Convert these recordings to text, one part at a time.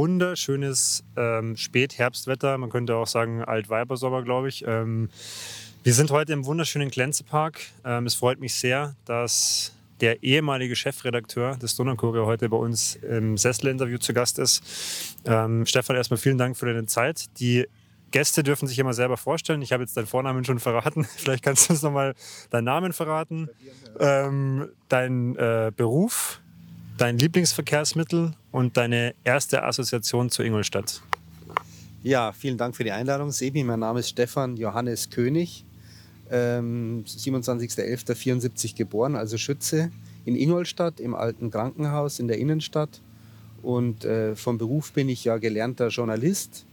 wunderschönes ähm, Spätherbstwetter. Man könnte auch sagen Altweibersommer, glaube ich. Ähm, wir sind heute im wunderschönen Glänzepark. Ähm, es freut mich sehr, dass der ehemalige Chefredakteur des Donaukurier heute bei uns im Sessel-Interview zu Gast ist. Ähm, Stefan, erstmal vielen Dank für deine Zeit. Die Gäste dürfen sich immer selber vorstellen. Ich habe jetzt deinen Vornamen schon verraten. Vielleicht kannst du uns nochmal deinen Namen verraten, ähm, deinen äh, Beruf, dein Lieblingsverkehrsmittel und deine erste Assoziation zu Ingolstadt. Ja, vielen Dank für die Einladung, Sebi. Mein Name ist Stefan Johannes König, ähm, 27.11.74 geboren, also Schütze in Ingolstadt im alten Krankenhaus in der Innenstadt. Und äh, vom Beruf bin ich ja gelernter Journalist,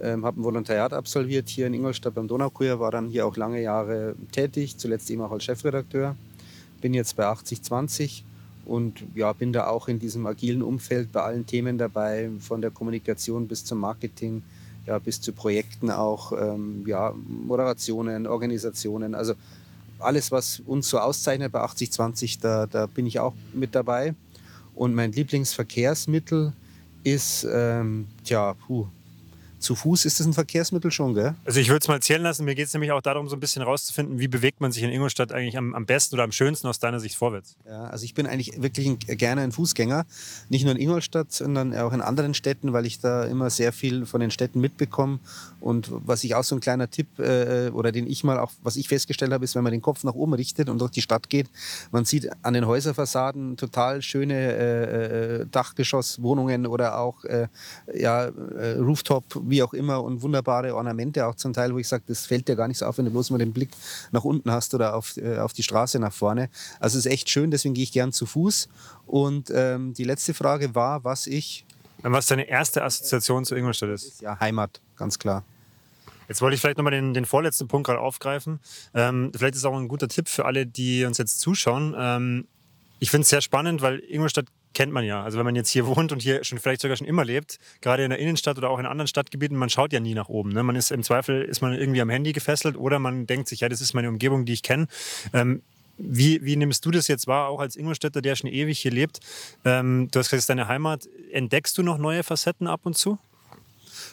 ähm, habe ein Volontariat absolviert hier in Ingolstadt beim Donaukurier, war dann hier auch lange Jahre tätig, zuletzt eben auch als Chefredakteur. Bin jetzt bei 8020 und ja, bin da auch in diesem agilen Umfeld bei allen Themen dabei, von der Kommunikation bis zum Marketing, ja, bis zu Projekten auch, ähm, ja, Moderationen, Organisationen, also alles, was uns so auszeichnet bei 8020, da, da bin ich auch mit dabei. Und mein Lieblingsverkehrsmittel ist, ähm, tja, puh, zu Fuß ist das ein Verkehrsmittel schon, gell? Also ich würde es mal zählen lassen. Mir geht es nämlich auch darum, so ein bisschen rauszufinden, wie bewegt man sich in Ingolstadt eigentlich am, am besten oder am schönsten aus deiner Sicht vorwärts. Ja, also ich bin eigentlich wirklich ein, gerne ein Fußgänger. Nicht nur in Ingolstadt, sondern auch in anderen Städten, weil ich da immer sehr viel von den Städten mitbekomme. Und was ich auch so ein kleiner Tipp äh, oder den ich mal auch, was ich festgestellt habe, ist, wenn man den Kopf nach oben richtet und durch die Stadt geht, man sieht an den Häuserfassaden total schöne äh, äh Dachgeschosswohnungen oder auch äh, ja, äh, Rooftop wie auch immer und wunderbare Ornamente auch zum Teil, wo ich sage, das fällt dir gar nicht so auf, wenn du bloß mal den Blick nach unten hast oder auf, äh, auf die Straße nach vorne. Also es ist echt schön, deswegen gehe ich gern zu Fuß. Und ähm, die letzte Frage war, was ich... Was deine erste Assoziation zu Ingolstadt ist? Ja, Heimat, ganz klar. Jetzt wollte ich vielleicht nochmal den, den vorletzten Punkt gerade aufgreifen. Ähm, vielleicht ist auch ein guter Tipp für alle, die uns jetzt zuschauen. Ähm, ich finde es sehr spannend, weil Ingolstadt kennt man ja. Also wenn man jetzt hier wohnt und hier schon vielleicht sogar schon immer lebt, gerade in der Innenstadt oder auch in anderen Stadtgebieten, man schaut ja nie nach oben. Ne? Man ist im Zweifel ist man irgendwie am Handy gefesselt oder man denkt sich, ja, das ist meine Umgebung, die ich kenne. Ähm, wie, wie, nimmst du das jetzt wahr, auch als Ingolstädter, der schon ewig hier lebt? Ähm, du hast gesagt, deine Heimat. Entdeckst du noch neue Facetten ab und zu?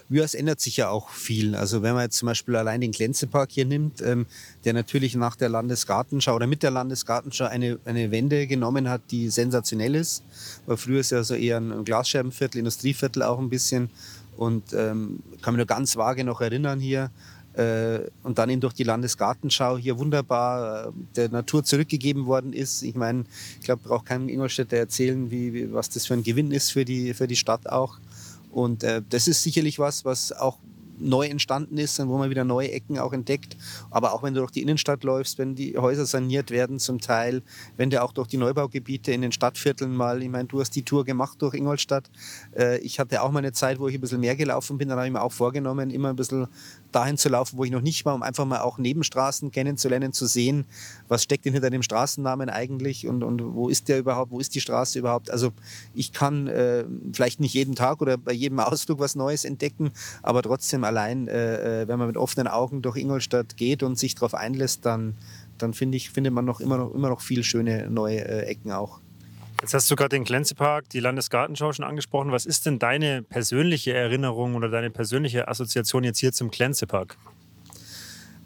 Ja, es ändert sich ja auch viel. Also wenn man jetzt zum Beispiel allein den Glänzepark hier nimmt, ähm, der natürlich nach der Landesgartenschau oder mit der Landesgartenschau eine, eine Wende genommen hat, die sensationell ist. Weil früher ist ja so eher ein Glasscherbenviertel, Industrieviertel auch ein bisschen. Und ähm, kann mich nur ganz vage noch erinnern hier. Äh, und dann eben durch die Landesgartenschau hier wunderbar äh, der Natur zurückgegeben worden ist. Ich meine, ich glaube, braucht keinem Ingolstädter erzählen, wie, wie, was das für ein Gewinn ist für die, für die Stadt auch. Und äh, das ist sicherlich was, was auch neu entstanden ist und wo man wieder neue Ecken auch entdeckt. Aber auch wenn du durch die Innenstadt läufst, wenn die Häuser saniert werden zum Teil, wenn du auch durch die Neubaugebiete in den Stadtvierteln mal, ich meine, du hast die Tour gemacht durch Ingolstadt. Äh, ich hatte auch mal eine Zeit, wo ich ein bisschen mehr gelaufen bin, dann habe ich mir auch vorgenommen, immer ein bisschen dahin zu laufen, wo ich noch nicht war, um einfach mal auch Nebenstraßen kennenzulernen, zu sehen, was steckt denn hinter dem Straßennamen eigentlich und, und wo ist der überhaupt, wo ist die Straße überhaupt. Also ich kann äh, vielleicht nicht jeden Tag oder bei jedem Ausflug was Neues entdecken, aber trotzdem allein, äh, äh wenn man mit offenen Augen durch Ingolstadt geht und sich darauf einlässt, dann, dann finde ich, findet man noch immer, noch immer noch viel schöne neue äh, Ecken auch. Jetzt hast du gerade den Glänzepark, die Landesgartenschau schon angesprochen. Was ist denn deine persönliche Erinnerung oder deine persönliche Assoziation jetzt hier zum Glänzepark?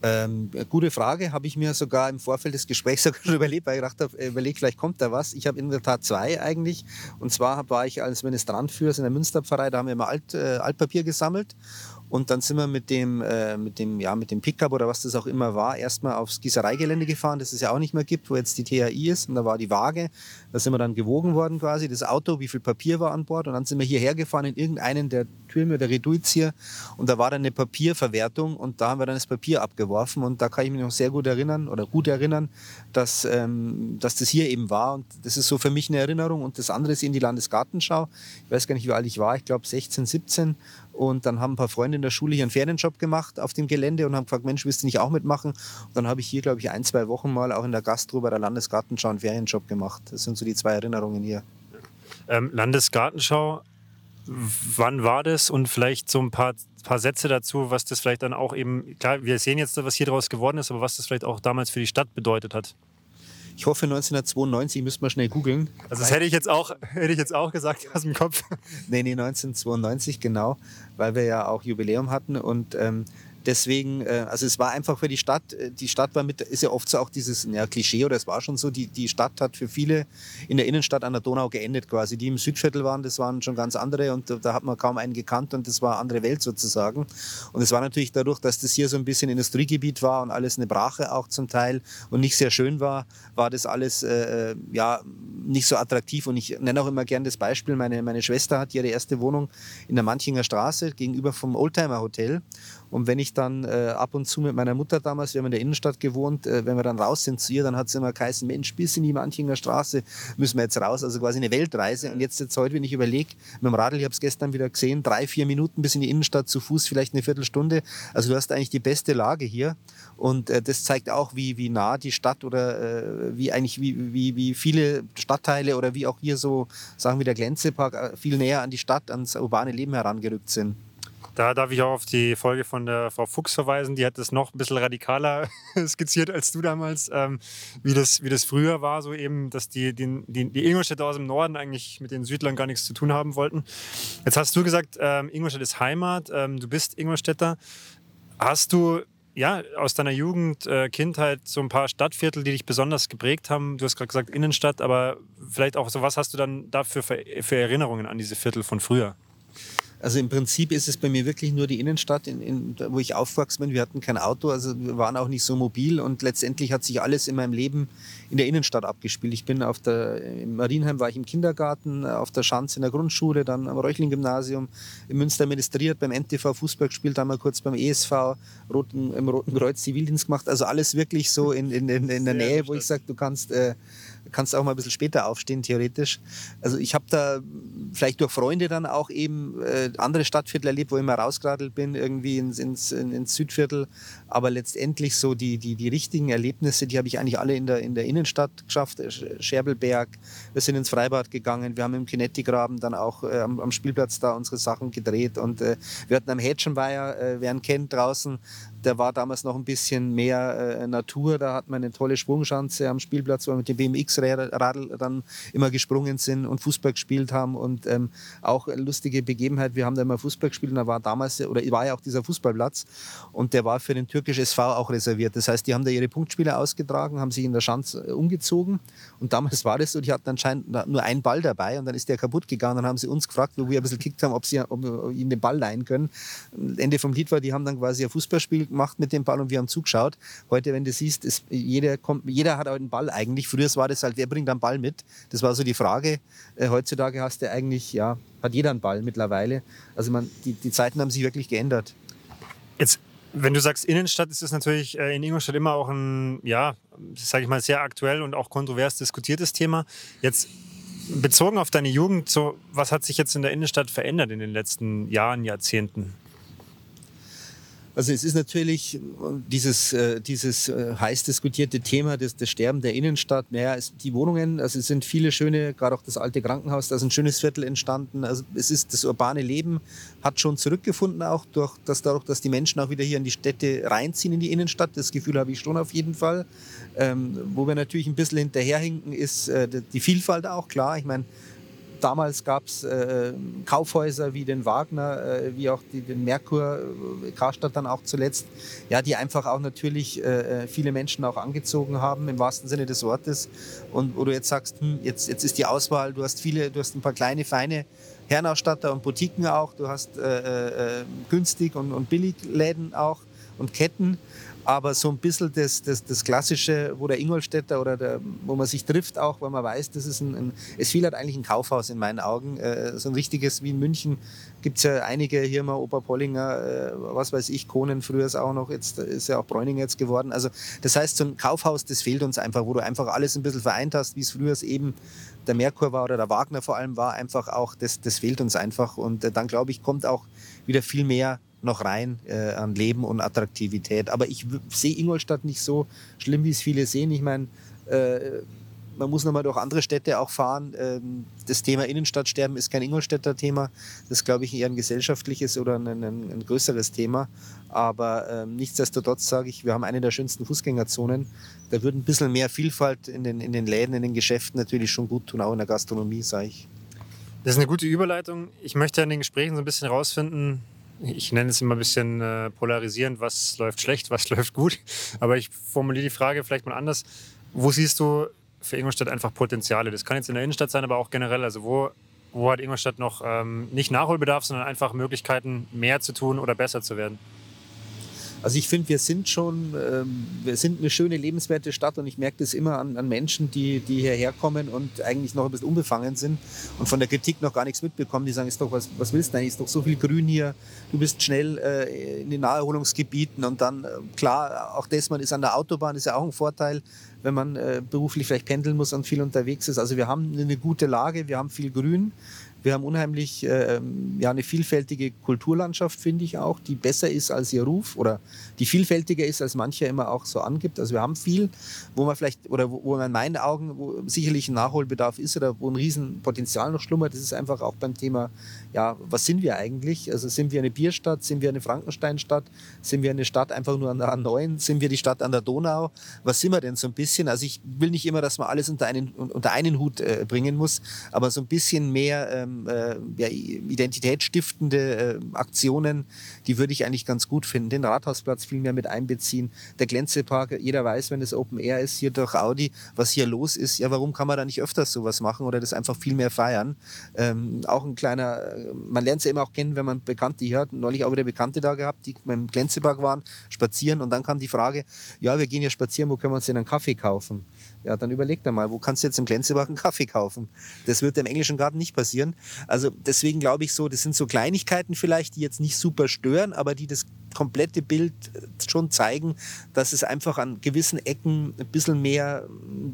Ähm, gute Frage, habe ich mir sogar im Vorfeld des Gesprächs sogar überlegt, weil ich gedacht habe, überlegt, vielleicht kommt da was. Ich habe in der Tat zwei eigentlich. Und zwar war ich als Ministrant-Führer in der Münsterpfarrei, da haben wir immer Alt, äh, Altpapier gesammelt und dann sind wir mit dem, äh, mit dem, ja, mit dem Pickup oder was das auch immer war, erstmal aufs Gießereigelände gefahren, das es ja auch nicht mehr gibt, wo jetzt die THI ist. Und da war die Waage. Da sind wir dann gewogen worden quasi, das Auto, wie viel Papier war an Bord. Und dann sind wir hierher gefahren in irgendeinen der Türme der Reduiz hier. Und da war dann eine Papierverwertung und da haben wir dann das Papier abgeworfen. Und da kann ich mich noch sehr gut erinnern oder gut erinnern, dass, ähm, dass das hier eben war. Und das ist so für mich eine Erinnerung. Und das andere ist eben die Landesgartenschau. Ich weiß gar nicht, wie alt ich war. Ich glaube 16, 17. Und dann haben ein paar Freunde in der Schule hier einen Ferienjob gemacht auf dem Gelände und haben gefragt, Mensch, willst du nicht auch mitmachen? Und dann habe ich hier, glaube ich, ein, zwei Wochen mal auch in der Gastro bei der Landesgartenschau einen Ferienjob gemacht. Das sind so die zwei Erinnerungen hier. Ähm, Landesgartenschau, wann war das? Und vielleicht so ein paar, paar Sätze dazu, was das vielleicht dann auch eben, klar, wir sehen jetzt, was hier draus geworden ist, aber was das vielleicht auch damals für die Stadt bedeutet hat. Ich hoffe 1992, müsste man schnell googeln. Also das hätte ich jetzt auch, hätte ich jetzt auch gesagt aus dem Kopf. Nee, nee, 1992, genau, weil wir ja auch Jubiläum hatten und ähm, Deswegen, äh, also es war einfach für die Stadt, äh, die Stadt war mit, ist ja oft so auch dieses ja, Klischee oder es war schon so, die, die Stadt hat für viele in der Innenstadt an der Donau geendet quasi. Die im Südviertel waren, das waren schon ganz andere und da hat man kaum einen gekannt und das war andere Welt sozusagen. Und es war natürlich dadurch, dass das hier so ein bisschen Industriegebiet war und alles eine Brache auch zum Teil und nicht sehr schön war, war das alles äh, ja nicht so attraktiv. Und ich nenne auch immer gern das Beispiel, meine, meine Schwester hat ihre erste Wohnung in der Manchinger Straße gegenüber vom Oldtimer Hotel. Und wenn ich dann äh, ab und zu mit meiner Mutter damals, wir haben in der Innenstadt gewohnt, äh, wenn wir dann raus sind zu ihr, dann hat sie immer geheißen, Mensch, bis in die Manchinger Straße müssen wir jetzt raus. Also quasi eine Weltreise. Und jetzt, jetzt heute, wenn ich überlege, mit dem Radl, ich habe es gestern wieder gesehen, drei, vier Minuten bis in die Innenstadt zu Fuß, vielleicht eine Viertelstunde. Also du hast eigentlich die beste Lage hier. Und äh, das zeigt auch, wie, wie nah die Stadt oder äh, wie eigentlich wie, wie, wie viele Stadtteile oder wie auch hier so, sagen wir der Glänzepark, äh, viel näher an die Stadt, ans urbane Leben herangerückt sind. Da darf ich auch auf die Folge von der Frau Fuchs verweisen. Die hat das noch ein bisschen radikaler skizziert als du damals, ähm, wie, das, wie das früher war, so eben, dass die, die, die, die Ingolstädter aus dem Norden eigentlich mit den Südlern gar nichts zu tun haben wollten. Jetzt hast du gesagt, ähm, Ingolstadt ist Heimat, ähm, du bist Ingolstädter. Hast du ja, aus deiner Jugend, äh, Kindheit so ein paar Stadtviertel, die dich besonders geprägt haben? Du hast gerade gesagt Innenstadt, aber vielleicht auch so, was hast du dann dafür für, für Erinnerungen an diese Viertel von früher? Also im Prinzip ist es bei mir wirklich nur die Innenstadt, in, in, wo ich aufgewachsen bin. Wir hatten kein Auto, also wir waren auch nicht so mobil und letztendlich hat sich alles in meinem Leben in der Innenstadt abgespielt. Ich bin auf der, im Marienheim war ich im Kindergarten, auf der Schanze in der Grundschule, dann am Reuchling-Gymnasium, in Münster administriert, beim NTV Fußball gespielt, dann mal kurz beim ESV, Roten, im Roten Kreuz Zivildienst gemacht. Also alles wirklich so in, in, in, in der Nähe, wo ich sage, du kannst... Äh, kannst auch mal ein bisschen später aufstehen, theoretisch. Also ich habe da vielleicht durch Freunde dann auch eben äh, andere Stadtviertel erlebt, wo ich mal rausgeradelt bin, irgendwie ins, ins, ins Südviertel. Aber letztendlich so die, die, die richtigen Erlebnisse, die habe ich eigentlich alle in der, in der Innenstadt geschafft. Scherbelberg, wir sind ins Freibad gegangen, wir haben im Kinetikgraben dann auch äh, am, am, Spielplatz da unsere Sachen gedreht und äh, wir hatten am Hätschenweiher, äh, wer ihn kennt draußen, der war damals noch ein bisschen mehr äh, Natur. Da hat man eine tolle Schwungschanze am Spielplatz, wo wir mit dem BMX-Radl dann immer gesprungen sind und Fußball gespielt haben. Und ähm, auch lustige Begebenheit, wir haben da immer Fußball gespielt und da war damals, oder war ja auch dieser Fußballplatz und der war für den türkischen SV auch reserviert. Das heißt, die haben da ihre Punktspiele ausgetragen, haben sich in der Schanze äh, umgezogen und damals war das so, die hatten anscheinend nur einen Ball dabei und dann ist der kaputt gegangen. Dann haben sie uns gefragt, wo wir ein bisschen gekickt haben, ob sie ob, ihnen den Ball leihen können. Ende vom Lied war, die haben dann quasi ein Fußballspiel gemacht mit dem Ball und wir haben zugeschaut. Heute, wenn du siehst, ist, jeder, kommt, jeder hat einen Ball eigentlich. Früher war das halt, wer bringt einen Ball mit? Das war so die Frage. Äh, heutzutage hast du eigentlich, ja, hat jeder einen Ball mittlerweile. Also man, die, die Zeiten haben sich wirklich geändert. Jetzt wenn du sagst Innenstadt, ist das natürlich äh, in Ingolstadt immer auch ein, ja, sage ich mal, sehr aktuell und auch kontrovers diskutiertes Thema. Jetzt bezogen auf deine Jugend, so, was hat sich jetzt in der Innenstadt verändert in den letzten Jahren, Jahrzehnten? Also es ist natürlich dieses, äh, dieses äh, heiß diskutierte Thema des, des Sterben der Innenstadt. Naja, es, die Wohnungen, also es sind viele schöne, gerade auch das alte Krankenhaus, da ist ein schönes Viertel entstanden. Also es ist das urbane Leben hat schon zurückgefunden, auch durch, dass dadurch, dass die Menschen auch wieder hier in die Städte reinziehen, in die Innenstadt. Das Gefühl habe ich schon auf jeden Fall. Ähm, wo wir natürlich ein bisschen hinterherhinken, ist äh, die Vielfalt auch, klar. Ich meine, Damals gab es äh, Kaufhäuser wie den Wagner, äh, wie auch die, den Merkur, äh, Karstadt dann auch zuletzt, ja, die einfach auch natürlich äh, äh, viele Menschen auch angezogen haben, im wahrsten Sinne des Wortes. Und wo du jetzt sagst, hm, jetzt, jetzt ist die Auswahl, du hast viele, du hast ein paar kleine, feine Herrenausstatter und Boutiquen auch, du hast äh, günstig und, und billig Läden auch und Ketten. Aber so ein bisschen das, das, das Klassische, wo der Ingolstädter oder der, wo man sich trifft, auch weil man weiß, das ist ein, ein es fehlt halt eigentlich ein Kaufhaus in meinen Augen. Äh, so ein richtiges wie in München gibt es ja einige hier mal, Oberpollinger, äh, was weiß ich, Konen früher ist auch noch, jetzt ist ja auch Bräuninger jetzt geworden. Also das heißt, so ein Kaufhaus, das fehlt uns einfach, wo du einfach alles ein bisschen vereint hast, wie es früher eben der Merkur war oder der Wagner vor allem war, einfach auch, das, das fehlt uns einfach. Und äh, dann glaube ich, kommt auch wieder viel mehr noch rein äh, an Leben und Attraktivität. Aber ich sehe Ingolstadt nicht so schlimm, wie es viele sehen. Ich meine, äh, man muss nochmal durch andere Städte auch fahren. Ähm, das Thema Innenstadtsterben ist kein Ingolstädter Thema. Das ist, glaube ich, eher ein gesellschaftliches oder ein, ein, ein größeres Thema. Aber ähm, nichtsdestotrotz sage ich, wir haben eine der schönsten Fußgängerzonen. Da würde ein bisschen mehr Vielfalt in den, in den Läden, in den Geschäften natürlich schon gut tun, auch in der Gastronomie, sage ich. Das ist eine gute Überleitung. Ich möchte in den Gesprächen so ein bisschen herausfinden, ich nenne es immer ein bisschen äh, polarisierend, was läuft schlecht, was läuft gut. Aber ich formuliere die Frage vielleicht mal anders. Wo siehst du für Ingolstadt einfach Potenziale? Das kann jetzt in der Innenstadt sein, aber auch generell. Also wo, wo hat Ingolstadt noch ähm, nicht Nachholbedarf, sondern einfach Möglichkeiten, mehr zu tun oder besser zu werden? Also ich finde, wir sind schon, ähm, wir sind eine schöne, lebenswerte Stadt und ich merke das immer an, an, Menschen, die, die hierher kommen und eigentlich noch ein bisschen unbefangen sind und von der Kritik noch gar nichts mitbekommen. Die sagen, ist doch, was, was willst du eigentlich? Ist doch so viel Grün hier, du bist schnell äh, in den Naherholungsgebieten und dann, äh, klar, auch das, man ist an der Autobahn, ist ja auch ein Vorteil, wenn man äh, beruflich vielleicht pendeln muss und viel unterwegs ist. Also wir haben eine gute Lage, wir haben viel Grün. Wir haben unheimlich äh, ja, eine vielfältige Kulturlandschaft, finde ich auch, die besser ist als ihr Ruf oder die vielfältiger ist, als mancher immer auch so angibt. Also wir haben viel, wo man vielleicht oder wo, wo man in meinen Augen sicherlich ein Nachholbedarf ist oder wo ein Riesenpotenzial noch schlummert. Das ist einfach auch beim Thema, ja, was sind wir eigentlich? Also sind wir eine Bierstadt, sind wir eine Frankensteinstadt, sind wir eine Stadt einfach nur an der A9, sind wir die Stadt an der Donau? Was sind wir denn so ein bisschen? Also ich will nicht immer, dass man alles unter einen, unter einen Hut äh, bringen muss, aber so ein bisschen mehr ähm, äh, ja, identitätsstiftende äh, Aktionen, die würde ich eigentlich ganz gut finden. Den Rathausplatz viel mehr mit einbeziehen. Der Glänzepark, jeder weiß, wenn es Open Air ist, hier durch Audi, was hier los ist. Ja, warum kann man da nicht öfters sowas machen oder das einfach viel mehr feiern? Ähm, auch ein kleiner, man lernt es ja immer auch kennen, wenn man Bekannte hier hat. Neulich auch wieder Bekannte da gehabt, die beim Glänzepark waren, spazieren und dann kam die Frage, ja, wir gehen ja spazieren, wo können wir uns denn einen Kaffee kaufen? Ja, dann überleg dir mal, wo kannst du jetzt im Glänzebach einen Kaffee kaufen? Das wird im englischen Garten nicht passieren. Also deswegen glaube ich so, das sind so Kleinigkeiten vielleicht, die jetzt nicht super stören, aber die das komplette Bild äh, schon zeigen, dass es einfach an gewissen Ecken ein bisschen mehr,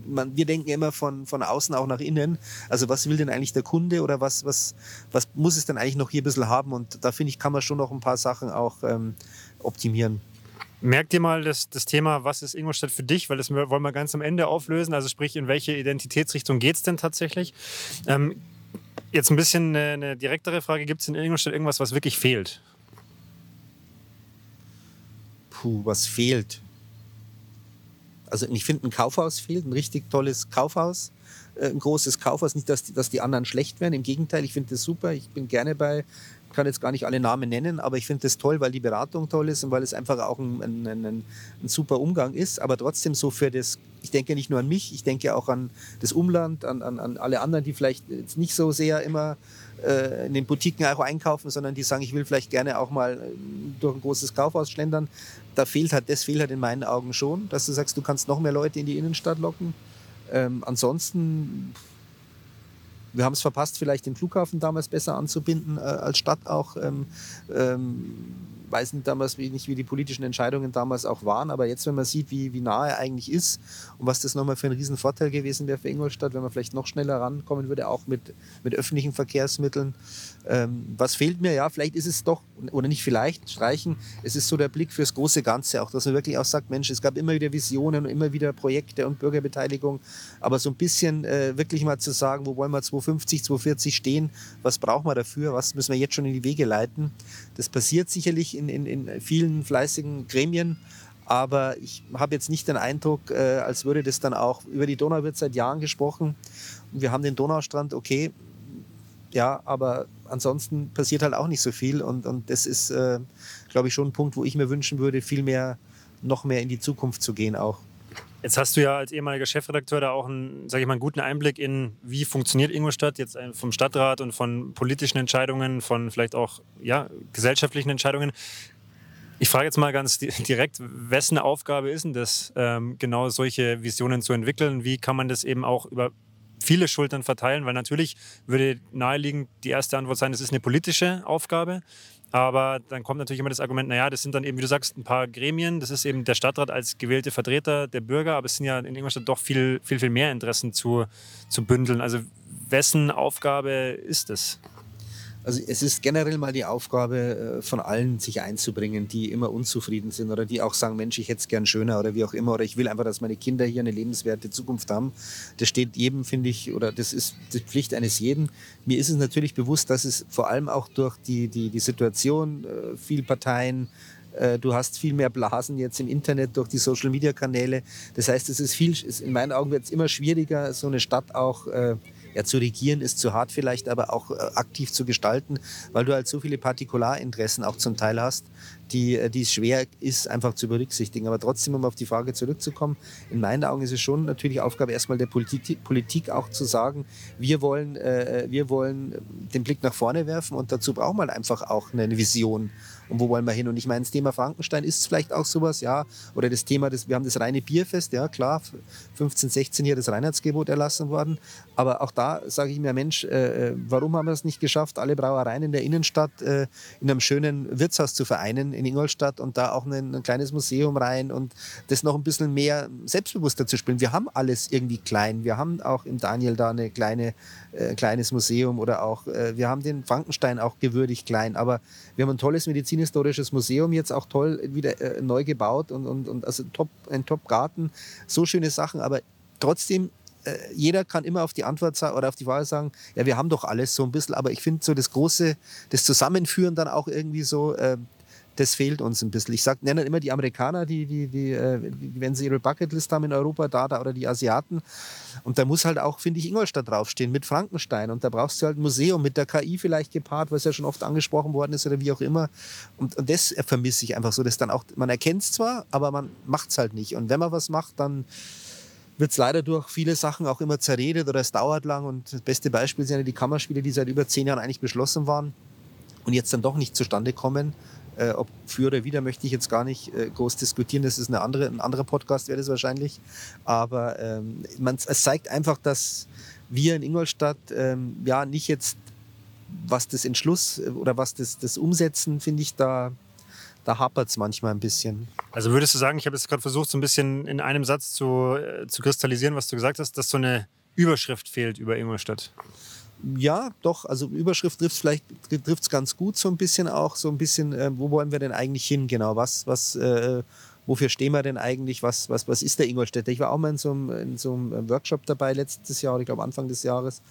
man, wir denken immer von, von außen auch nach innen. Also was will denn eigentlich der Kunde oder was, was, was muss es denn eigentlich noch hier ein bisschen haben? Und da finde ich, kann man schon noch ein paar Sachen auch ähm, optimieren. Merkt ihr mal das, das Thema, was ist Ingolstadt für dich? Weil das wollen wir ganz am Ende auflösen. Also sprich, in welche Identitätsrichtung geht es denn tatsächlich? Ähm, jetzt ein bisschen eine, eine direktere Frage. Gibt es in Ingolstadt irgendwas, was wirklich fehlt? Puh, was fehlt? Also ich finde, ein Kaufhaus fehlt, ein richtig tolles Kaufhaus äh, ein großes Kaufhaus. Nicht, dass die, dass die anderen schlecht wären. Im Gegenteil, ich finde das super. Ich bin gerne bei kann jetzt gar nicht alle Namen nennen, aber ich finde das toll, weil die Beratung toll ist und weil es einfach auch ein, ein, ein, ein, super Umgang ist. Aber trotzdem so für das, ich denke nicht nur an mich, ich denke auch an das Umland, an, an, an alle anderen, die vielleicht jetzt nicht so sehr immer äh, in den Boutiquen auch einkaufen, sondern die sagen, ich will vielleicht gerne auch mal äh, durch ein großes Kaufhaus schlendern. Da fehlt halt, das fehlt halt in meinen Augen schon, dass du sagst, du kannst noch mehr Leute in die Innenstadt locken. Ähm, ansonsten wir haben es verpasst, vielleicht den Flughafen damals besser anzubinden äh, als Stadt auch. Ähm, ähm, weiß nicht damals wie, nicht, wie die politischen Entscheidungen damals auch waren, aber jetzt, wenn man sieht, wie, wie nah er eigentlich ist und was das nochmal für ein Riesenvorteil gewesen wäre für Ingolstadt, wenn man vielleicht noch schneller rankommen würde, auch mit, mit öffentlichen Verkehrsmitteln. Ähm, was fehlt mir? Ja, vielleicht ist es doch, oder nicht vielleicht, streichen, es ist so der Blick fürs große Ganze, auch dass man wirklich auch sagt, Mensch, es gab immer wieder Visionen und immer wieder Projekte und Bürgerbeteiligung, aber so ein bisschen äh, wirklich mal zu sagen, wo wollen wir 250, 240 stehen, was brauchen wir dafür, was müssen wir jetzt schon in die Wege leiten, das passiert sicherlich in, in, in vielen fleißigen Gremien. Aber ich habe jetzt nicht den Eindruck, äh, als würde das dann auch, über die Donau wird seit Jahren gesprochen. wir haben den Donaustrand, okay, ja, aber ansonsten passiert halt auch nicht so viel. Und, und das ist, äh, glaube ich, schon ein Punkt, wo ich mir wünschen würde, viel mehr, noch mehr in die Zukunft zu gehen auch. Jetzt hast du ja als ehemaliger Chefredakteur da auch einen, sage ich mal, einen guten Einblick in, wie funktioniert Ingolstadt jetzt vom Stadtrat und von politischen Entscheidungen, von vielleicht auch ja, gesellschaftlichen Entscheidungen. Ich frage jetzt mal ganz direkt, wessen Aufgabe ist denn das, ähm, genau solche Visionen zu entwickeln? Wie kann man das eben auch über viele Schultern verteilen? Weil natürlich würde naheliegend die erste Antwort sein, es ist eine politische Aufgabe. Aber dann kommt natürlich immer das Argument, naja, das sind dann eben, wie du sagst, ein paar Gremien. Das ist eben der Stadtrat als gewählte Vertreter der Bürger. Aber es sind ja in Ingolstadt doch viel, viel, viel mehr Interessen zu, zu bündeln. Also wessen Aufgabe ist es? Also es ist generell mal die Aufgabe äh, von allen, sich einzubringen, die immer unzufrieden sind oder die auch sagen, Mensch, ich hätte es gern schöner oder wie auch immer oder ich will einfach, dass meine Kinder hier eine lebenswerte Zukunft haben. Das steht jedem, finde ich, oder das ist die Pflicht eines jeden. Mir ist es natürlich bewusst, dass es vor allem auch durch die, die, die Situation, äh, viel Parteien, Du hast viel mehr Blasen jetzt im Internet durch die Social-Media-Kanäle. Das heißt, es ist viel, in meinen Augen wird es immer schwieriger, so eine Stadt auch äh, ja, zu regieren ist zu hart vielleicht, aber auch äh, aktiv zu gestalten, weil du halt so viele Partikularinteressen auch zum Teil hast, die, äh, die es schwer ist, einfach zu berücksichtigen. Aber trotzdem, um auf die Frage zurückzukommen, in meinen Augen ist es schon natürlich Aufgabe erstmal der Politik, auch zu sagen, wir wollen, äh, wir wollen den Blick nach vorne werfen und dazu braucht man einfach auch eine Vision und wo wollen wir hin? Und ich meine, das Thema Frankenstein ist vielleicht auch sowas, ja, oder das Thema, das, wir haben das reine Bierfest, ja klar, 15, 16 hier das Reinheitsgebot erlassen worden, aber auch da sage ich mir, Mensch, äh, äh, warum haben wir es nicht geschafft, alle Brauereien in der Innenstadt äh, in einem schönen Wirtshaus zu vereinen in Ingolstadt und da auch ein, ein kleines Museum rein und das noch ein bisschen mehr selbstbewusster zu spielen. Wir haben alles irgendwie klein. Wir haben auch im Daniel da eine kleine äh, kleines Museum oder auch, äh, wir haben den Frankenstein auch gewürdigt klein, aber wir haben ein tolles medizinhistorisches Museum jetzt auch toll wieder äh, neu gebaut und, und, und also top, ein Top-Garten, so schöne Sachen, aber trotzdem äh, jeder kann immer auf die Antwort oder auf die Frage sagen, ja, wir haben doch alles so ein bisschen, aber ich finde so das große, das Zusammenführen dann auch irgendwie so, äh, das fehlt uns ein bisschen. Ich sag, nenne immer die Amerikaner, die, die, die, äh, wenn sie ihre Bucketlist haben in Europa, da, da oder die Asiaten. Und da muss halt auch, finde ich, Ingolstadt draufstehen mit Frankenstein. Und da brauchst du halt ein Museum mit der KI vielleicht gepaart, was ja schon oft angesprochen worden ist oder wie auch immer. Und, und das vermisse ich einfach so, dass dann auch, man erkennt es zwar, aber man macht es halt nicht. Und wenn man was macht, dann wird es leider durch viele Sachen auch immer zerredet oder es dauert lang. Und das beste Beispiel sind ja die Kammerspiele, die seit über zehn Jahren eigentlich beschlossen waren und jetzt dann doch nicht zustande kommen. Äh, ob für oder wieder möchte ich jetzt gar nicht äh, groß diskutieren. Das ist eine andere, ein anderer Podcast, wäre das wahrscheinlich. Aber ähm, man, es zeigt einfach, dass wir in Ingolstadt ähm, ja nicht jetzt, was das Entschluss äh, oder was das, das Umsetzen, finde ich, da, da hapert es manchmal ein bisschen. Also würdest du sagen, ich habe jetzt gerade versucht, so ein bisschen in einem Satz zu, äh, zu kristallisieren, was du gesagt hast, dass so eine Überschrift fehlt über Ingolstadt? Ja, doch, also Überschrift trifft vielleicht trifft's ganz gut so ein bisschen auch, so ein bisschen, äh, wo wollen wir denn eigentlich hin genau? Was, was, äh, wofür stehen wir denn eigentlich? Was, was, was ist der Ingolstädter? Ich war auch mal in so einem, in so einem Workshop dabei letztes Jahr, ich glaube Anfang des Jahres.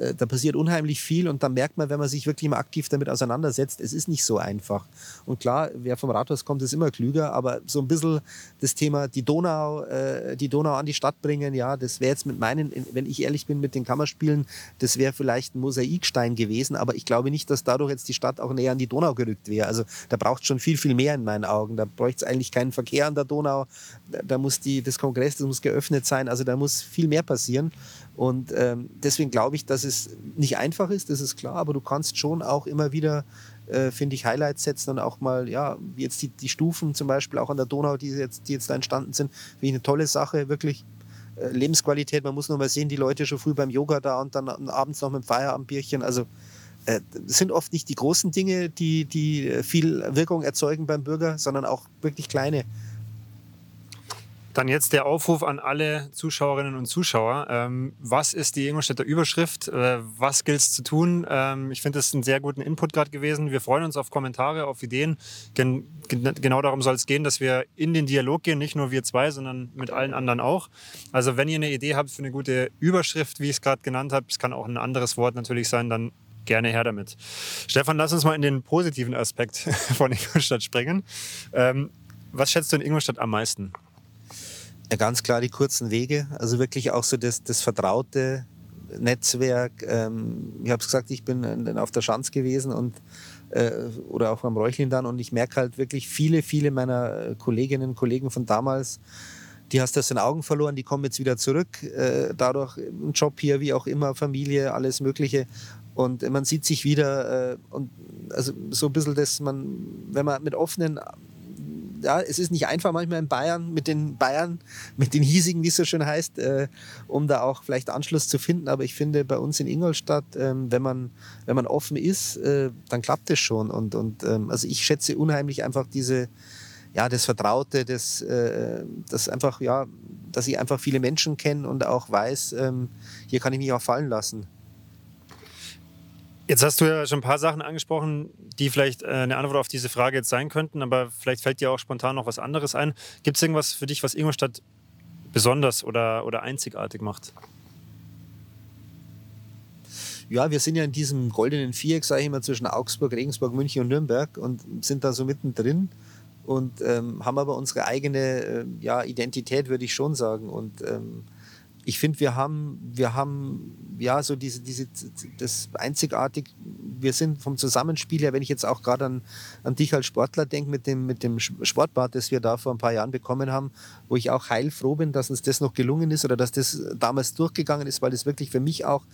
Äh, da passiert unheimlich viel und dann merkt man, wenn man sich wirklich mal aktiv damit auseinandersetzt, es ist nicht so einfach. Und klar, wer vom Rathaus kommt, ist immer klüger, aber so ein bisschen das Thema die Donau, äh, die Donau an die Stadt bringen, ja, das wäre jetzt mit meinen, wenn ich ehrlich bin, mit den Kammerspielen, das wäre vielleicht ein Mosaikstein gewesen, aber ich glaube nicht, dass dadurch jetzt die Stadt auch näher an die Donau gerückt wäre. Also da braucht es schon viel, viel mehr in meinen Augen. Da bräuchte es eigentlich keinen Verkehr an der Donau. Da, da muss die, das Kongress, das muss geöffnet sein. Also da muss viel mehr passieren. Und ähm, deswegen glaube ich, dass es nicht einfach ist, das ist klar, aber du kannst schon auch immer wieder, äh, finde ich, Highlights setzen und auch mal, ja, jetzt die, die Stufen zum Beispiel auch an der Donau, die jetzt, die jetzt da entstanden sind, wie eine tolle Sache, wirklich. Äh, Lebensqualität, man muss nur mal sehen, die Leute schon früh beim Yoga da und dann abends noch mit dem Feierabendbierchen. Also äh, sind oft nicht die großen Dinge, die, die viel Wirkung erzeugen beim Bürger, sondern auch wirklich kleine. Dann jetzt der Aufruf an alle Zuschauerinnen und Zuschauer. Ähm, was ist die Ingolstädter Überschrift? Äh, was gilt es zu tun? Ähm, ich finde das einen sehr guten Input gerade gewesen. Wir freuen uns auf Kommentare, auf Ideen. Gen genau darum soll es gehen, dass wir in den Dialog gehen, nicht nur wir zwei, sondern mit allen anderen auch. Also wenn ihr eine Idee habt für eine gute Überschrift, wie ich es gerade genannt habe, es kann auch ein anderes Wort natürlich sein, dann gerne her damit. Stefan, lass uns mal in den positiven Aspekt von Ingolstadt springen. Ähm, was schätzt du in Ingolstadt am meisten? Ja, ganz klar die kurzen Wege, also wirklich auch so das, das vertraute Netzwerk. Ähm, ich habe es gesagt, ich bin auf der Schanz gewesen und äh, oder auch am Räuchlin dann und ich merke halt wirklich viele, viele meiner Kolleginnen und Kollegen von damals, die hast du aus den Augen verloren, die kommen jetzt wieder zurück. Äh, dadurch ein Job hier, wie auch immer, Familie, alles Mögliche. Und man sieht sich wieder äh, und also so ein bisschen das, man, wenn man mit offenen ja, es ist nicht einfach manchmal in Bayern mit den Bayern, mit den hiesigen, wie es so schön heißt, äh, um da auch vielleicht Anschluss zu finden. Aber ich finde, bei uns in Ingolstadt, ähm, wenn, man, wenn man offen ist, äh, dann klappt es schon. Und, und ähm, also ich schätze unheimlich einfach diese, ja, das Vertraute, das, äh, das einfach, ja, dass ich einfach viele Menschen kenne und auch weiß, ähm, hier kann ich mich auch fallen lassen. Jetzt hast du ja schon ein paar Sachen angesprochen, die vielleicht äh, eine Antwort auf diese Frage jetzt sein könnten, aber vielleicht fällt dir auch spontan noch was anderes ein. Gibt es irgendwas für dich, was Ingolstadt besonders oder, oder einzigartig macht? Ja, wir sind ja in diesem goldenen Viereck, sage ich immer, zwischen Augsburg, Regensburg, München und Nürnberg und sind da so mittendrin und ähm, haben aber unsere eigene äh, ja, Identität, würde ich schon sagen. Und ähm, ich finde, wir haben, wir haben ja so diese, diese, das einzigartig, wir sind vom Zusammenspiel her, wenn ich jetzt auch gerade an, an dich als Sportler denke, mit dem, mit dem Sportbad, das wir da vor ein paar Jahren bekommen haben, wo ich auch heilfroh bin, dass uns das noch gelungen ist oder dass das damals durchgegangen ist, weil das wirklich für mich auch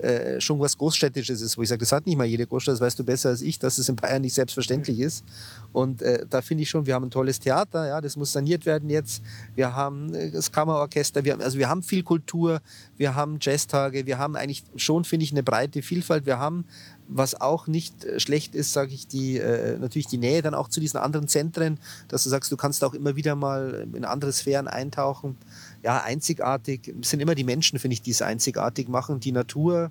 äh, schon was Großstädtisches ist, wo ich sage, das hat nicht mal jede Großstadt, das weißt du besser als ich, dass es in Bayern nicht selbstverständlich ist. Und äh, da finde ich schon, wir haben ein tolles Theater, ja, das muss saniert werden jetzt. Wir haben äh, das Kammerorchester, wir haben, also wir haben viel Kultur, wir haben Jazztage, wir haben eigentlich schon, finde ich, eine breite Vielfalt. Wir haben, was auch nicht äh, schlecht ist, sage ich, die, äh, natürlich die Nähe dann auch zu diesen anderen Zentren, dass du sagst, du kannst auch immer wieder mal in andere Sphären eintauchen. Ja, einzigartig sind immer die Menschen, finde ich, die es einzigartig machen. Die Natur,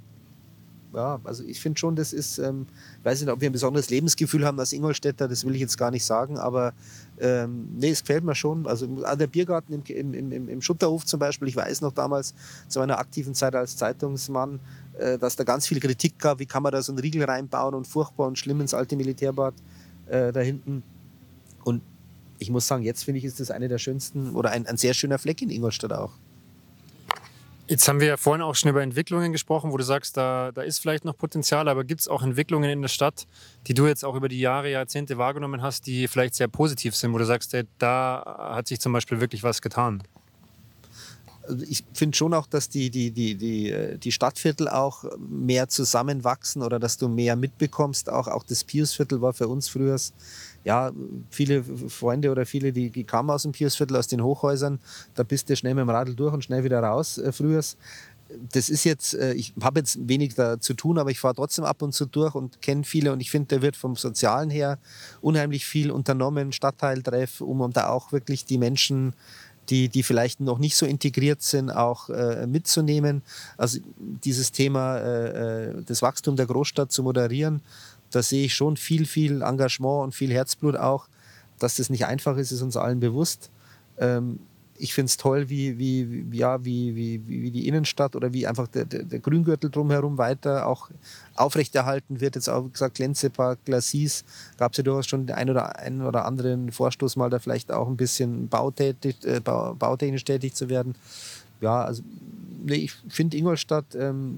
ja, also ich finde schon, das ist, ähm, ich weiß nicht, ob wir ein besonderes Lebensgefühl haben als Ingolstädter, das will ich jetzt gar nicht sagen, aber ähm, nee, es gefällt mir schon. Also der Biergarten im, im, im, im Schutterhof zum Beispiel, ich weiß noch damals zu meiner aktiven Zeit als Zeitungsmann, äh, dass da ganz viel Kritik gab, wie kann man da so einen Riegel reinbauen und furchtbar und schlimm ins alte Militärbad äh, da hinten. Und ich muss sagen, jetzt finde ich, ist das eine der schönsten oder ein, ein sehr schöner Fleck in Ingolstadt auch. Jetzt haben wir ja vorhin auch schon über Entwicklungen gesprochen, wo du sagst, da, da ist vielleicht noch Potenzial, aber gibt es auch Entwicklungen in der Stadt, die du jetzt auch über die Jahre, Jahrzehnte wahrgenommen hast, die vielleicht sehr positiv sind, wo du sagst, da hat sich zum Beispiel wirklich was getan? Ich finde schon auch, dass die, die, die, die, äh, die Stadtviertel auch mehr zusammenwachsen oder dass du mehr mitbekommst. Auch, auch das Piusviertel war für uns früher ja, viele Freunde oder viele, die, die kamen aus dem Piusviertel, aus den Hochhäusern, da bist du schnell mit dem Radl durch und schnell wieder raus äh, früher. Das ist jetzt, äh, ich habe jetzt wenig da zu tun, aber ich fahre trotzdem ab und zu durch und kenne viele und ich finde, da wird vom Sozialen her unheimlich viel unternommen, Stadtteiltreff, um, um da auch wirklich die Menschen die, die vielleicht noch nicht so integriert sind, auch äh, mitzunehmen. Also dieses Thema, äh, äh das Wachstum der Großstadt zu moderieren, da sehe ich schon viel, viel Engagement und viel Herzblut auch. Dass das nicht einfach ist, ist uns allen bewusst. Ähm, ich finde es toll, wie, wie, ja, wie, wie, wie die Innenstadt oder wie einfach der, der, der Grüngürtel drumherum weiter auch aufrechterhalten wird. Jetzt auch gesagt, Glänzepark, Glacis, gab es ja durchaus schon den einen oder, einen oder anderen Vorstoß mal, da vielleicht auch ein bisschen bautätig, äh, bautechnisch tätig zu werden. Ja, also nee, ich finde Ingolstadt ähm,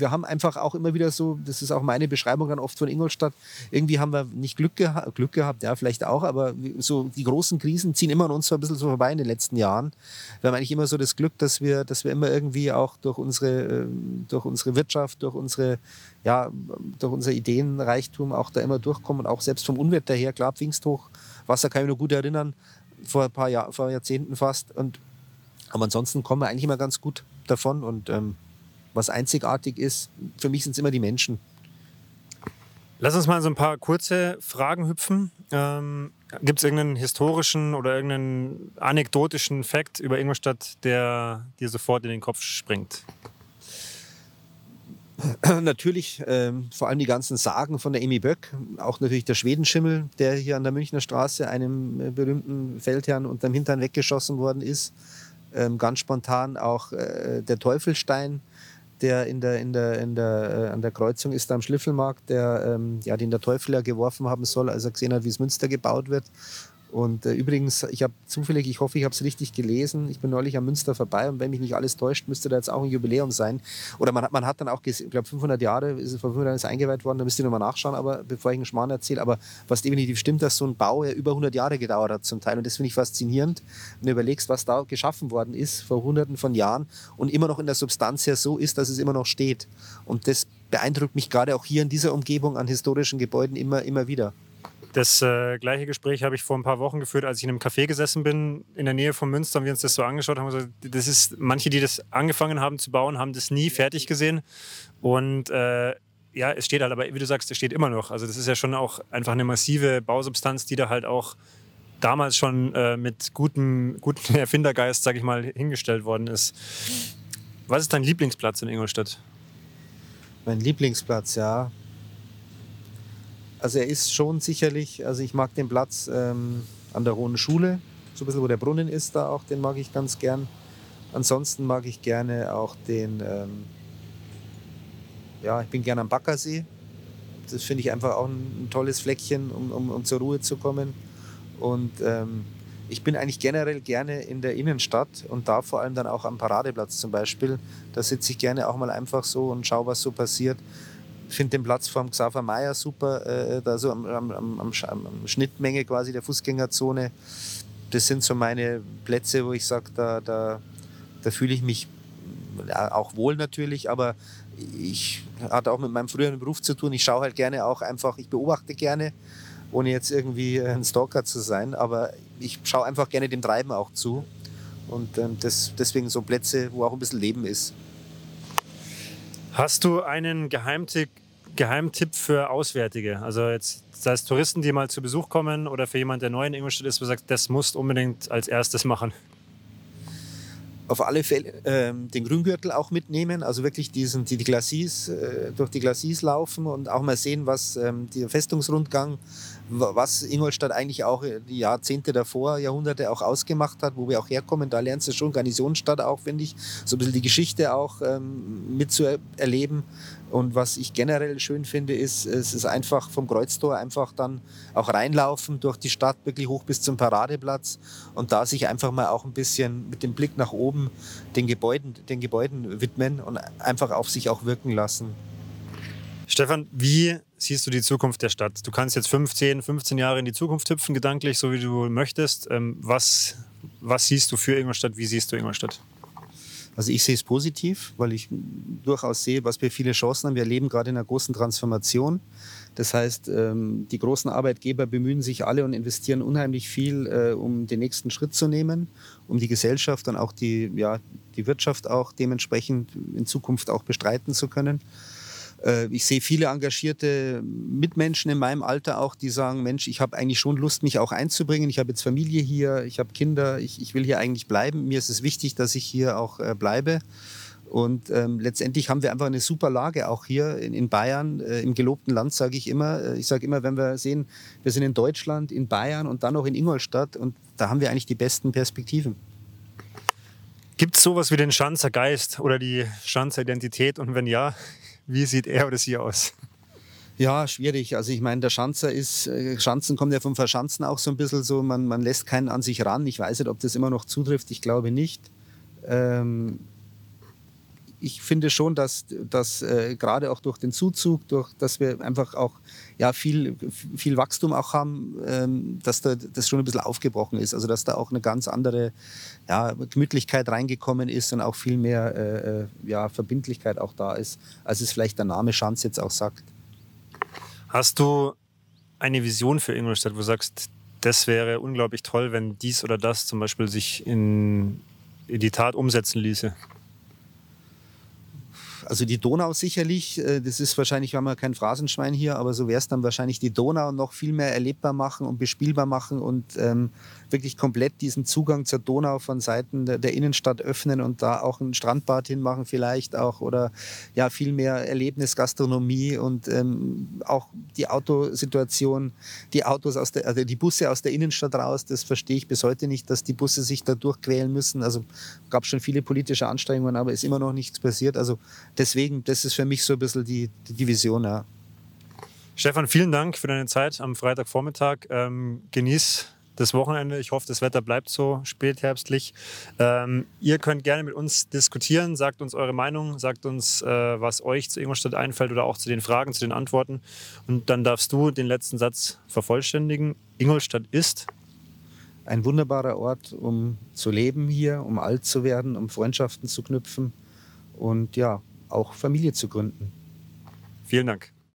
wir haben einfach auch immer wieder so, das ist auch meine Beschreibung dann oft von Ingolstadt, irgendwie haben wir nicht Glück, geha Glück gehabt, ja, vielleicht auch, aber so die großen Krisen ziehen immer an uns so ein bisschen so vorbei in den letzten Jahren. Wir haben eigentlich immer so das Glück, dass wir, dass wir immer irgendwie auch durch unsere, ähm, durch unsere Wirtschaft, durch unsere, ja, durch unser Ideenreichtum auch da immer durchkommen, auch selbst vom Unwetter her, klar, Pfingsthoch, Wasser kann ich mir nur gut erinnern, vor ein paar Jahr, vor Jahrzehnten fast und aber ansonsten kommen wir eigentlich immer ganz gut davon und ähm, was einzigartig ist. Für mich sind es immer die Menschen. Lass uns mal so ein paar kurze Fragen hüpfen. Ähm, Gibt es irgendeinen historischen oder irgendeinen anekdotischen Fakt über Ingolstadt, der dir sofort in den Kopf springt? Natürlich, ähm, vor allem die ganzen Sagen von der Emi Böck, auch natürlich der Schwedenschimmel, der hier an der Münchner Straße einem äh, berühmten Feldherrn unterm Hintern weggeschossen worden ist. Ähm, ganz spontan auch äh, der Teufelstein, der in der, in der, in der, äh, an der Kreuzung ist am Schliffelmarkt, der, ähm, ja, den der Teufel ja geworfen haben soll, als er gesehen hat, wie das Münster gebaut wird. Und äh, übrigens, ich habe zufällig, ich hoffe, ich habe es richtig gelesen. Ich bin neulich am Münster vorbei und wenn mich nicht alles täuscht, müsste da jetzt auch ein Jubiläum sein. Oder man hat, man hat dann auch, ich glaube, 500 Jahre ist es vor 500 Jahren ist eingeweiht worden. Da müsst ihr nochmal nachschauen, aber bevor ich einen Schmarrn erzähle. Aber was definitiv stimmt, dass so ein Bau ja über 100 Jahre gedauert hat zum Teil. Und das finde ich faszinierend, wenn du überlegst, was da geschaffen worden ist vor Hunderten von Jahren und immer noch in der Substanz ja so ist, dass es immer noch steht. Und das beeindruckt mich gerade auch hier in dieser Umgebung an historischen Gebäuden immer, immer wieder. Das äh, gleiche Gespräch habe ich vor ein paar Wochen geführt, als ich in einem Café gesessen bin in der Nähe von Münster und wir uns das so angeschaut haben. Also das ist, manche, die das angefangen haben zu bauen, haben das nie fertig gesehen. Und äh, ja, es steht halt, aber wie du sagst, es steht immer noch. Also das ist ja schon auch einfach eine massive Bausubstanz, die da halt auch damals schon äh, mit gutem, gutem Erfindergeist, sage ich mal, hingestellt worden ist. Was ist dein Lieblingsplatz in Ingolstadt? Mein Lieblingsplatz, ja. Also er ist schon sicherlich, also ich mag den Platz ähm, an der Hohen Schule, so ein bisschen, wo der Brunnen ist, da auch, den mag ich ganz gern. Ansonsten mag ich gerne auch den, ähm, ja, ich bin gerne am Baggersee. Das finde ich einfach auch ein, ein, tolles Fleckchen, um, um, um zur Ruhe zu kommen. Und ähm, ich bin eigentlich generell gerne in der Innenstadt und da vor allem dann auch am Paradeplatz zum Beispiel. Da sitze ich gerne auch mal einfach so und schaue, was so passiert. Finde den Platz vom Xaver Meyer super, äh, da so am, am, am, am, Schnittmenge quasi der Fußgängerzone. Das sind so meine Plätze, wo ich sage, da, da, da fühle ich mich auch wohl natürlich, aber ich hatte auch mit meinem früheren Beruf zu tun. Ich schaue halt gerne auch einfach, ich beobachte gerne ohne jetzt irgendwie ein Stalker zu sein. Aber ich schaue einfach gerne dem Treiben auch zu. Und ähm, das, deswegen so Plätze, wo auch ein bisschen Leben ist. Hast du einen Geheimtipp, Geheimtipp für Auswärtige? Also jetzt sei es Touristen, die mal zu Besuch kommen oder für jemanden, der neu in Ingolstadt ist, wo du sagst, das musst du unbedingt als erstes machen auf alle Fälle ähm, den Grüngürtel auch mitnehmen, also wirklich diesen, die, die Glacis, äh, durch die Glacis laufen und auch mal sehen, was ähm, der Festungsrundgang, was Ingolstadt eigentlich auch die Jahrzehnte davor, Jahrhunderte auch ausgemacht hat, wo wir auch herkommen. Da lernst du schon Garnisonsstadt auch, finde ich, so ein bisschen die Geschichte auch ähm, mitzuerleben. Und was ich generell schön finde, ist, es ist einfach vom Kreuztor einfach dann auch reinlaufen durch die Stadt, wirklich hoch bis zum Paradeplatz und da sich einfach mal auch ein bisschen mit dem Blick nach oben den Gebäuden, den Gebäuden widmen und einfach auf sich auch wirken lassen. Stefan, wie siehst du die Zukunft der Stadt? Du kannst jetzt 15, 15 Jahre in die Zukunft hüpfen, gedanklich, so wie du möchtest. Ähm, was, was siehst du für Ingolstadt? Wie siehst du Ingolstadt? Also ich sehe es positiv, weil ich durchaus sehe, was wir viele Chancen haben. Wir leben gerade in einer großen Transformation. Das heißt, ähm, die großen Arbeitgeber bemühen sich alle und investieren unheimlich viel, äh, um den nächsten Schritt zu nehmen, um die Gesellschaft und auch die, ja, die Wirtschaft auch dementsprechend in Zukunft auch bestreiten zu können. Äh, ich sehe viele engagierte Mitmenschen in meinem Alter auch, die sagen, Mensch, ich habe eigentlich schon Lust, mich auch einzubringen. Ich habe jetzt Familie hier, ich habe Kinder, ich, ich will hier eigentlich bleiben. Mir ist es wichtig, dass ich hier auch äh, bleibe. Und ähm, letztendlich haben wir einfach eine super Lage auch hier in, in Bayern, äh, im gelobten Land, sage ich immer. Äh, ich sage immer, wenn wir sehen, wir sind in Deutschland, in Bayern und dann noch in Ingolstadt und da haben wir eigentlich die besten Perspektiven. Gibt es sowas wie den Schanzer Geist oder die Schanzer Identität? Und wenn ja, wie sieht er oder sie aus? Ja, schwierig. Also ich meine, der Schanzer ist, äh, Schanzen kommt ja vom Verschanzen auch so ein bisschen so, man, man lässt keinen an sich ran. Ich weiß nicht, ob das immer noch zutrifft, ich glaube nicht. Ähm, ich finde schon, dass, dass äh, gerade auch durch den Zuzug, durch, dass wir einfach auch ja, viel, viel Wachstum auch haben, ähm, dass da, das schon ein bisschen aufgebrochen ist. Also dass da auch eine ganz andere ja, Gemütlichkeit reingekommen ist und auch viel mehr äh, äh ja, Verbindlichkeit auch da ist, als es vielleicht der Name Schanz jetzt auch sagt. Hast du eine Vision für Ingolstadt, wo du sagst, das wäre unglaublich toll, wenn dies oder das zum Beispiel sich in, in die Tat umsetzen ließe? Also die Donau sicherlich, äh, das ist wahrscheinlich, haben wir kein Phrasenschwein hier, aber so wäre es dann wahrscheinlich die Donau noch viel mehr erlebbar machen und bespielbar machen und ähm, wirklich komplett diesen Zugang zur Donau von Seiten der, der, Innenstadt öffnen und da auch ein Strandbad hinmachen vielleicht auch oder ja viel mehr Erlebnisgastronomie und ähm, auch die Autosituation, die Autos aus der, also die Busse aus der Innenstadt raus, das verstehe ich bis heute nicht, dass die Busse sich da durchquälen müssen. Also gab schon viele politische Anstrengungen, aber ist immer noch nichts passiert. Also deswegen, das ist für mich so ein bisschen die, die Vision, ja. Stefan, vielen Dank für deine Zeit am Freitagvormittag. Ähm, genieß das Wochenende. Ich hoffe, das Wetter bleibt so spätherbstlich. Ähm, ihr könnt gerne mit uns diskutieren, sagt uns eure Meinung, sagt uns, äh, was euch zu Ingolstadt einfällt oder auch zu den Fragen, zu den Antworten. Und dann darfst du den letzten Satz vervollständigen. Ingolstadt ist ein wunderbarer Ort, um zu leben hier, um alt zu werden, um Freundschaften zu knüpfen und ja, auch Familie zu gründen. Vielen Dank.